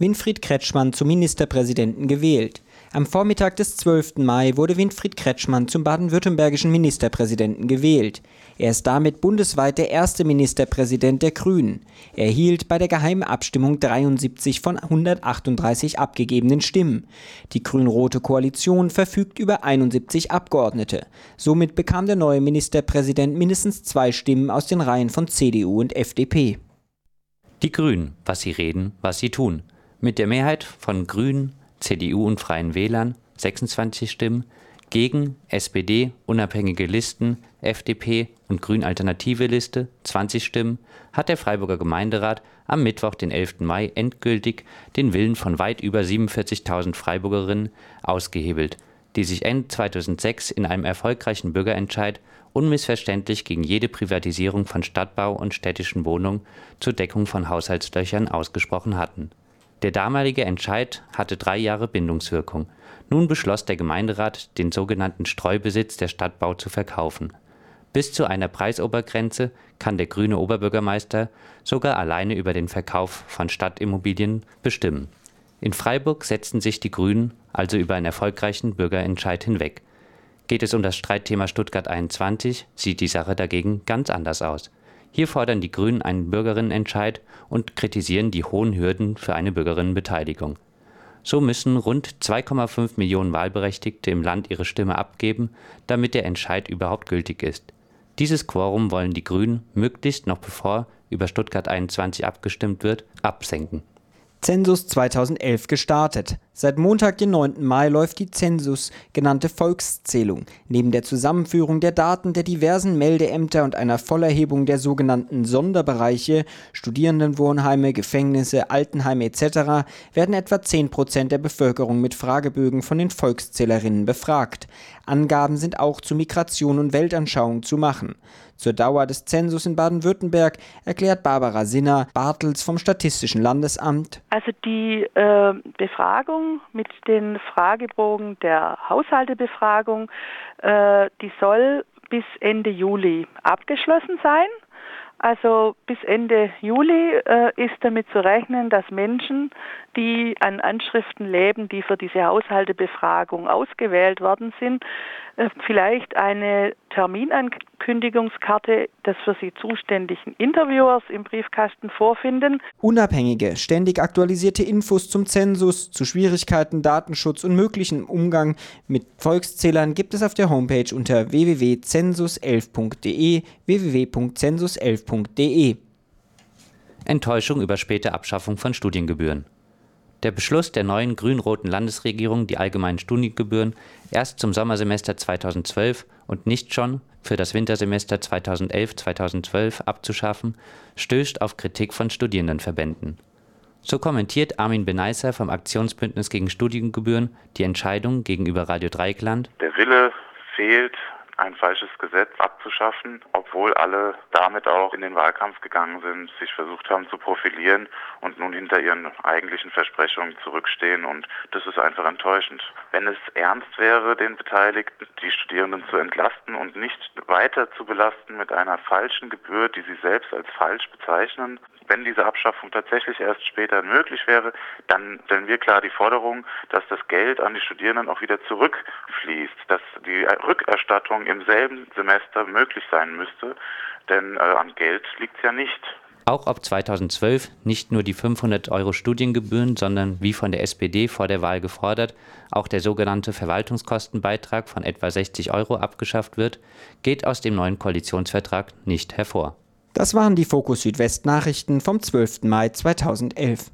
Winfried Kretschmann zum Ministerpräsidenten gewählt. Am Vormittag des 12. Mai wurde Winfried Kretschmann zum baden-württembergischen Ministerpräsidenten gewählt. Er ist damit bundesweit der erste Ministerpräsident der Grünen. Er erhielt bei der geheimen Abstimmung 73 von 138 abgegebenen Stimmen. Die grün-rote Koalition verfügt über 71 Abgeordnete. Somit bekam der neue Ministerpräsident mindestens zwei Stimmen aus den Reihen von CDU und FDP. Die Grünen, was sie reden, was sie tun. Mit der Mehrheit von Grünen, CDU und Freien Wählern (26 Stimmen) gegen SPD, Unabhängige Listen, FDP und Grün-Alternative Liste (20 Stimmen) hat der Freiburger Gemeinderat am Mittwoch, den 11. Mai endgültig den Willen von weit über 47.000 Freiburgerinnen ausgehebelt, die sich Ende 2006 in einem erfolgreichen Bürgerentscheid unmissverständlich gegen jede Privatisierung von Stadtbau und städtischen Wohnungen zur Deckung von Haushaltslöchern ausgesprochen hatten der damalige Entscheid hatte drei Jahre Bindungswirkung. Nun beschloss der Gemeinderat, den sogenannten Streubesitz der Stadtbau zu verkaufen. Bis zu einer Preisobergrenze kann der grüne Oberbürgermeister sogar alleine über den Verkauf von Stadtimmobilien bestimmen. In Freiburg setzten sich die Grünen also über einen erfolgreichen Bürgerentscheid hinweg. Geht es um das Streitthema Stuttgart 21, sieht die Sache dagegen ganz anders aus. Hier fordern die Grünen einen Bürgerinnenentscheid und kritisieren die hohen Hürden für eine Bürgerinnenbeteiligung. So müssen rund 2,5 Millionen Wahlberechtigte im Land ihre Stimme abgeben, damit der Entscheid überhaupt gültig ist. Dieses Quorum wollen die Grünen möglichst noch bevor über Stuttgart 21 abgestimmt wird, absenken. Zensus 2011 gestartet. Seit Montag, den 9. Mai, läuft die Zensus genannte Volkszählung. Neben der Zusammenführung der Daten der diversen Meldeämter und einer Vollerhebung der sogenannten Sonderbereiche, Studierendenwohnheime, Gefängnisse, Altenheime etc., werden etwa 10 Prozent der Bevölkerung mit Fragebögen von den Volkszählerinnen befragt. Angaben sind auch zu Migration und Weltanschauung zu machen. Zur Dauer des Zensus in Baden-Württemberg erklärt Barbara Sinner, Bartels vom Statistischen Landesamt. Also die äh, Befragung mit den Fragebogen der Haushaltebefragung, äh, die soll bis Ende Juli abgeschlossen sein. Also bis Ende Juli äh, ist damit zu rechnen, dass Menschen, die an Anschriften leben, die für diese Haushaltebefragung ausgewählt worden sind, äh, vielleicht eine Terminankündigungskarte des für sie zuständigen Interviewers im Briefkasten vorfinden. Unabhängige, ständig aktualisierte Infos zum Zensus, zu Schwierigkeiten, Datenschutz und möglichen Umgang mit Volkszählern gibt es auf der Homepage unter www.census11.de www.census11.de. Enttäuschung über späte Abschaffung von Studiengebühren. Der Beschluss der neuen grün-roten Landesregierung, die allgemeinen Studiengebühren erst zum Sommersemester 2012 und nicht schon für das Wintersemester 2011-2012 abzuschaffen, stößt auf Kritik von Studierendenverbänden. So kommentiert Armin Beneisser vom Aktionsbündnis gegen Studiengebühren die Entscheidung gegenüber Radio Dreikland. Der Wille fehlt, ein falsches Gesetz abzuschaffen, obwohl alle damit auch in den Wahlkampf gegangen sind, sich versucht haben zu profilieren und nun hinter ihren eigentlichen Versprechungen zurückstehen. Und das ist einfach enttäuschend. Wenn es ernst wäre, den Beteiligten, die Studierenden zu entlasten und nicht weiter zu belasten mit einer falschen Gebühr, die sie selbst als falsch bezeichnen, wenn diese Abschaffung tatsächlich erst später möglich wäre, dann stellen wir klar die Forderung, dass das Geld an die Studierenden auch wieder zurückfließt, dass die Rückerstattung im selben Semester möglich sein müsste, denn äh, an Geld liegt es ja nicht. Auch ob 2012 nicht nur die 500 Euro Studiengebühren, sondern wie von der SPD vor der Wahl gefordert, auch der sogenannte Verwaltungskostenbeitrag von etwa 60 Euro abgeschafft wird, geht aus dem neuen Koalitionsvertrag nicht hervor. Das waren die Fokus Südwest Nachrichten vom 12. Mai 2011.